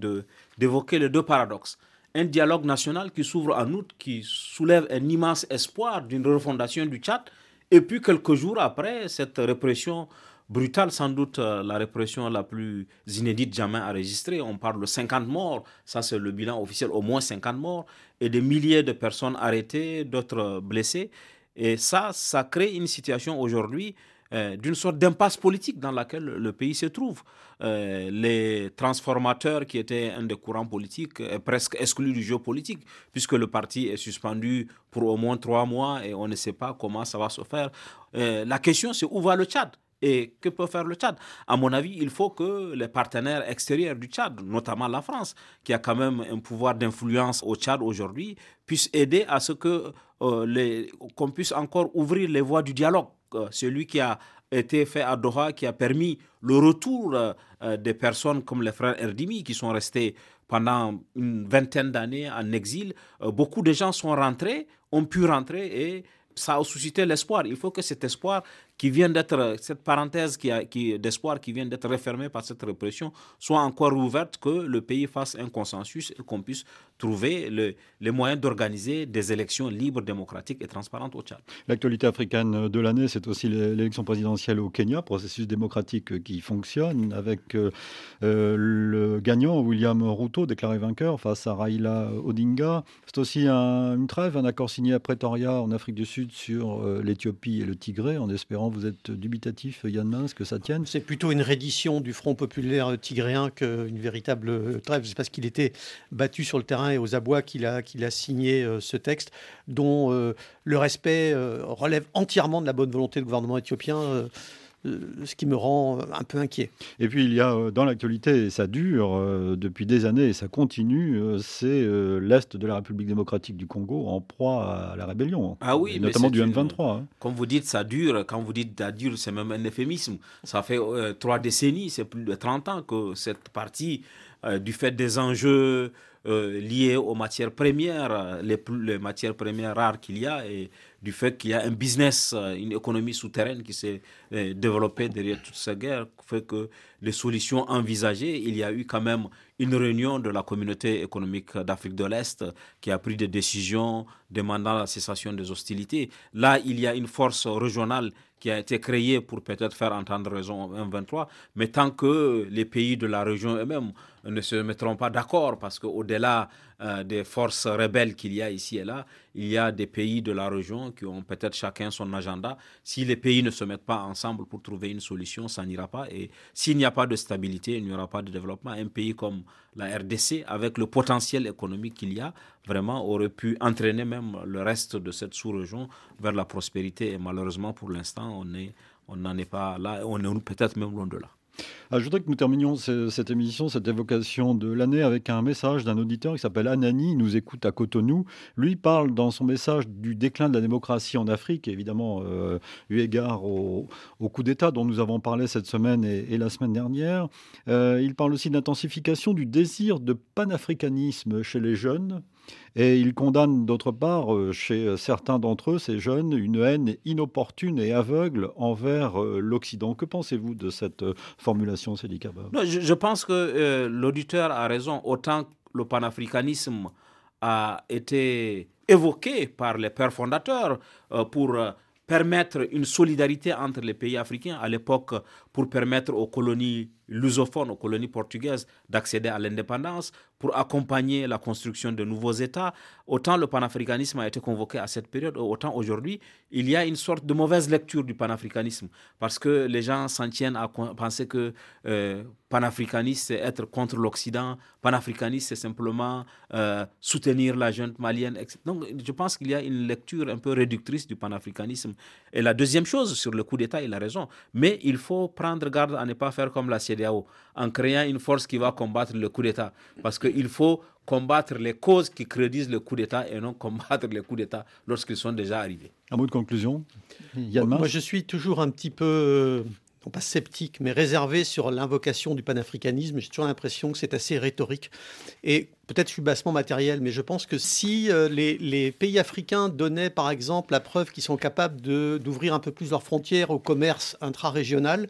d'évoquer les deux paradoxes. Un dialogue national qui s'ouvre en août, qui soulève un immense espoir d'une refondation du Tchad, et puis quelques jours après, cette répression brutale, sans doute euh, la répression la plus inédite jamais enregistrée. On parle de 50 morts, ça c'est le bilan officiel, au moins 50 morts, et des milliers de personnes arrêtées, d'autres blessées. Et ça, ça crée une situation aujourd'hui euh, d'une sorte d'impasse politique dans laquelle le pays se trouve. Euh, les transformateurs, qui étaient un des courants politiques, est presque exclus du jeu politique, puisque le parti est suspendu pour au moins trois mois et on ne sait pas comment ça va se faire. la question, c'est où va le Tchad? Et que peut faire le Tchad? À mon avis, il faut que les partenaires extérieurs du Tchad, notamment la France, qui a quand même un pouvoir d'influence au Tchad aujourd'hui, puissent aider à ce que euh, qu'on puisse encore ouvrir les voies du dialogue. Euh, celui qui a été fait à Doha, qui a permis le retour euh, des personnes comme les frères Erdimi, qui sont restés pendant une vingtaine d'années en exil. beaucoup de gens sont rentrés, ont pu rentrer et ça a suscité l'espoir. Il faut que cet espoir qui vient d'être, cette parenthèse qui, qui d'espoir qui vient d'être refermée par cette répression, soit encore ouverte, que le pays fasse un consensus et qu'on puisse trouver le, les moyens d'organiser des élections libres, démocratiques et transparentes au Tchad. L'actualité africaine de l'année, c'est aussi l'élection présidentielle au Kenya, processus démocratique qui fonctionne, avec euh, euh, le gagnant, William Ruto, déclaré vainqueur face à Raila Odinga. C'est aussi une trêve, un accord signé à Pretoria, en Afrique du Sud, sur euh, l'Éthiopie et le Tigré, en espérant vous êtes dubitatif, Yann Mins, que ça tienne C'est plutôt une reddition du Front populaire tigréen qu'une véritable trêve. C'est parce qu'il était battu sur le terrain et aux abois qu'il a, qu'il a signé euh, ce texte, dont euh, le respect euh, relève entièrement de la bonne volonté du gouvernement éthiopien ce qui me rend un peu inquiet. Et puis il y a dans l'actualité, et ça dure depuis des années et ça continue, c'est l'Est de la République démocratique du Congo en proie à la rébellion. Ah oui, notamment du M23. Hein. Comme vous dites, ça dure. Quand vous dites ça dure, c'est même un euphémisme. Ça fait trois décennies, c'est plus de 30 ans que cette partie, du fait des enjeux euh, liées aux matières premières, les, les matières premières rares qu'il y a, et du fait qu'il y a un business, euh, une économie souterraine qui s'est euh, développée derrière toute cette guerre, fait que les solutions envisagées, il y a eu quand même une réunion de la communauté économique d'Afrique de l'Est qui a pris des décisions demandant la cessation des hostilités. Là, il y a une force régionale qui a été créée pour peut-être faire entendre raison au M23, mais tant que les pays de la région eux-mêmes ne se mettront pas d'accord, parce qu'au-delà euh, des forces rebelles qu'il y a ici et là, il y a des pays de la région qui ont peut-être chacun son agenda. Si les pays ne se mettent pas ensemble pour trouver une solution, ça n'ira pas. Et s'il n'y a pas de stabilité, il n'y aura pas de développement. Un pays comme la RDC, avec le potentiel économique qu'il y a, vraiment aurait pu entraîner même le reste de cette sous-région vers la prospérité. Et malheureusement, pour l'instant, on n'en est pas là. On est peut-être même loin de là. Ah, je voudrais que nous terminions cette émission, cette évocation de l'année avec un message d'un auditeur qui s'appelle Anani, il nous écoute à Cotonou. Lui parle dans son message du déclin de la démocratie en Afrique, évidemment euh, eu égard au, coup d'État dont nous avons parlé cette semaine et, la semaine dernière. Euh, il parle aussi d'intensification du désir de panafricanisme chez les jeunes, et il condamne d'autre part, euh, chez euh, certains d'entre eux, ces jeunes, une haine inopportune et aveugle envers euh, l'Occident. Que pensez-vous de cette formulation, Cédric je, je, pense que l'auditeur a raison. Autant le panafricanisme a été évoqué par les pères fondateurs pour permettre une solidarité entre les pays africains à l'époque pour permettre aux colonies lusophones, aux colonies portugaises d'accéder à l'indépendance, pour accompagner la construction de nouveaux États. Autant le panafricanisme a été convoqué à cette période, autant aujourd'hui, il y a une sorte de mauvaise lecture du panafricanisme, parce que les gens s'en tiennent à penser que euh, c'est être contre l'Occident, panafricaniste, c'est simplement euh, soutenir la jeune malienne, etc. Donc, je pense qu'il y a une lecture un peu réductrice du panafricanisme. Et la deuxième chose, sur le coup d'État, il a raison, mais il faut prendre garde à ne pas faire comme la CDAO, en créant une force qui va combattre le coup d'État. Parce qu'il faut combattre les causes qui crédisent le coup d'État et non combattre les coups d'État lorsqu'ils sont déjà arrivés. Un mot de conclusion Moi, je suis toujours un petit peu euh, non pas sceptique, mais réservé sur l'invocation du panafricanisme. J'ai toujours l'impression que c'est assez rhétorique. Et peut-être je matériel, mais je pense que si euh, les, les, pays africains donnaient, par exemple, la preuve qu'ils sont capables d'ouvrir un peu plus leurs frontières au commerce intra-régional,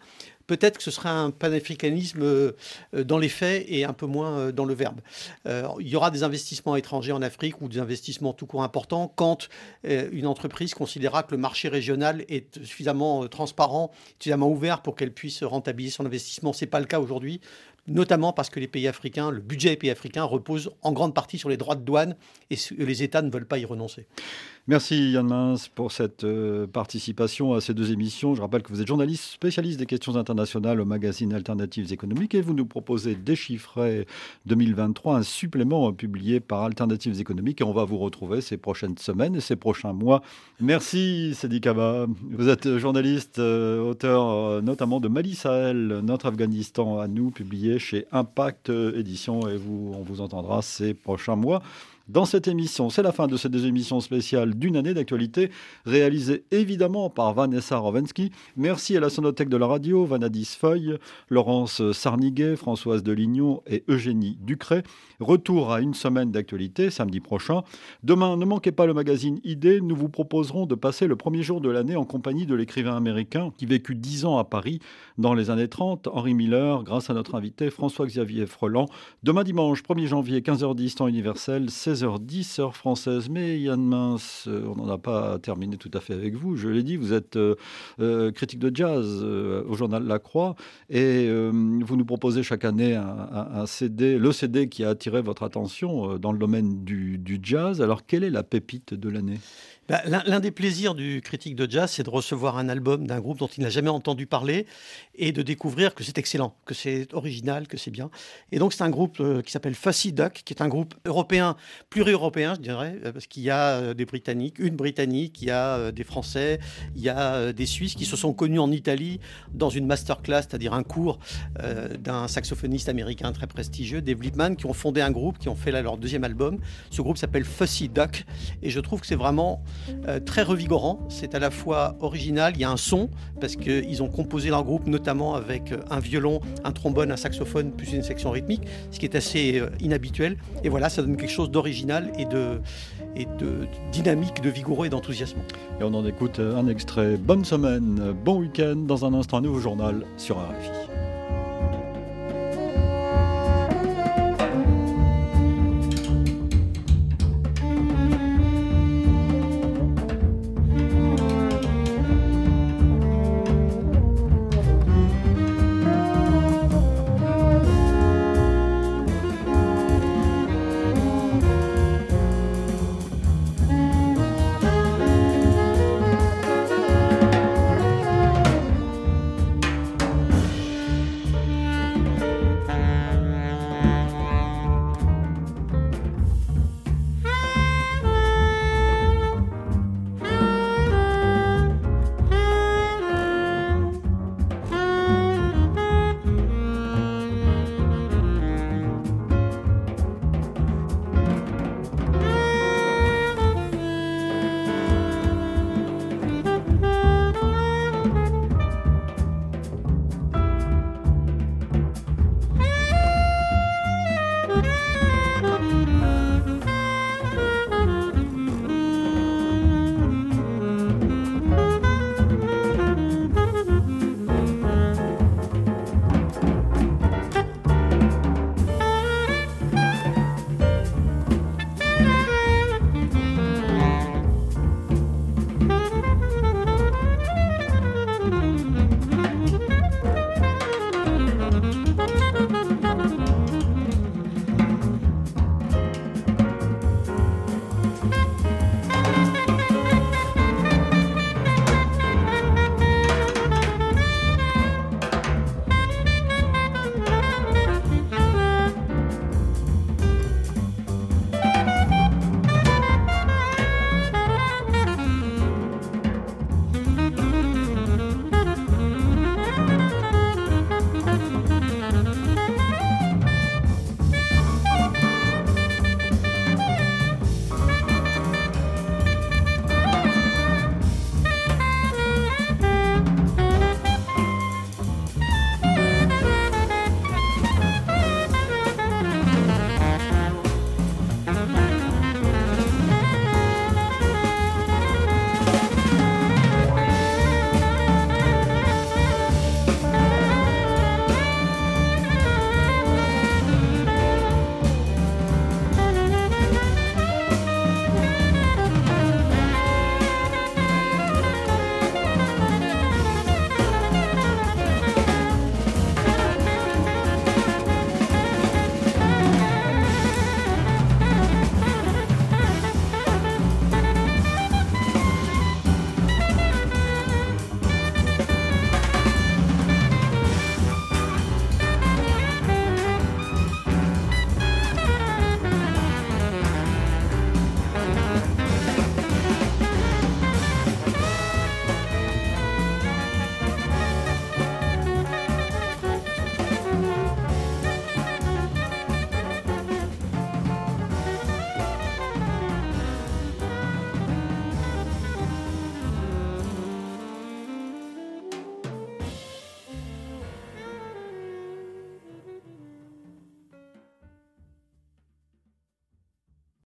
peut-être que ce sera un panafricanisme euh, dans les faits et un peu moins euh, dans le verbe. Euh, il y aura des investissements étrangers en Afrique ou des investissements tout court importants quand une entreprise considérera que le marché régional est suffisamment transparent, suffisamment ouvert pour qu'elle puisse rentabiliser son investissement. Ce n'est pas le cas aujourd'hui notamment parce que les pays africains, le budget des pays africains repose en grande partie sur les droits de douane et les États ne veulent pas y renoncer. Merci Yann Mins pour cette euh, participation à ces deux émissions. Je rappelle que vous êtes journaliste spécialiste des questions internationales au magazine Alternatives économiques et vous nous proposez Déchiffrer 2023, un supplément publié par Alternatives économiques et on va vous retrouver ces prochaines semaines et ces prochains mois. Merci Sedi Kaba. Vous êtes journaliste, euh, auteur euh, notamment de Mali Sahel, notre Afghanistan à nous, publié chez Impact Édition et vous, on vous entendra ces prochains mois dans cette émission. C'est la fin de cette émission spéciale d'une année d'actualité, réalisée évidemment par Vanessa Rovensky. Merci à la sonothèque de la radio, Vanadis Feuille, Laurence Sarniguet, Françoise Delignon et Eugénie Ducret. Retour à une semaine d'actualité samedi prochain. Demain, ne manquez pas le magazine Idée. Nous vous proposerons de passer le premier jour de l'année en compagnie de l'écrivain américain qui vécut dix ans à Paris dans les années 30, Henri Miller, grâce à notre invité François-Xavier Freland. Demain dimanche, 1er janvier, 15h10 temps universel, 16h10 heure française. Mais Yann Mince, euh, on n'en a pas terminé tout à fait avec vous. Je l'ai dit, vous êtes euh, euh, critique de jazz au journal La Croix et vous nous proposez chaque année un, CD, le CD qui a attiré votre attention dans le domaine du jazz. Alors, quelle est la pépite de l'année? Bah, l'un des plaisirs du critique de jazz, c'est de recevoir un album d'un groupe dont il n'a jamais entendu parler et de découvrir que c'est excellent, que c'est original, que c'est bien. Et donc c'est un groupe euh, qui s'appelle Fussy Duck, qui est un groupe européen pluri-européen, je dirais, euh, parce qu'il y a euh, des Britanniques, une Britannique, il y a des Français, il y a des Suisses qui se sont connus en Italie dans une masterclass, c'est-à-dire un cours d'un saxophoniste américain très prestigieux, Dave Lippman, qui ont fondé un groupe, qui ont fait là, leur deuxième album. Ce groupe s'appelle Fussy Duck, et je trouve que c'est vraiment très revigorant. C'est à la fois original, il y a un son, parce qu'ils ont composé leur groupe notamment avec un violon, un trombone, un saxophone, plus une section rythmique, ce qui est assez inhabituel. Et voilà, ça donne quelque chose d'original et de, dynamique, de vigoureux et d'enthousiasme. Et on en écoute un extrait. Bonne semaine, bon week-end. Dans un instant, un nouveau journal sur RFI.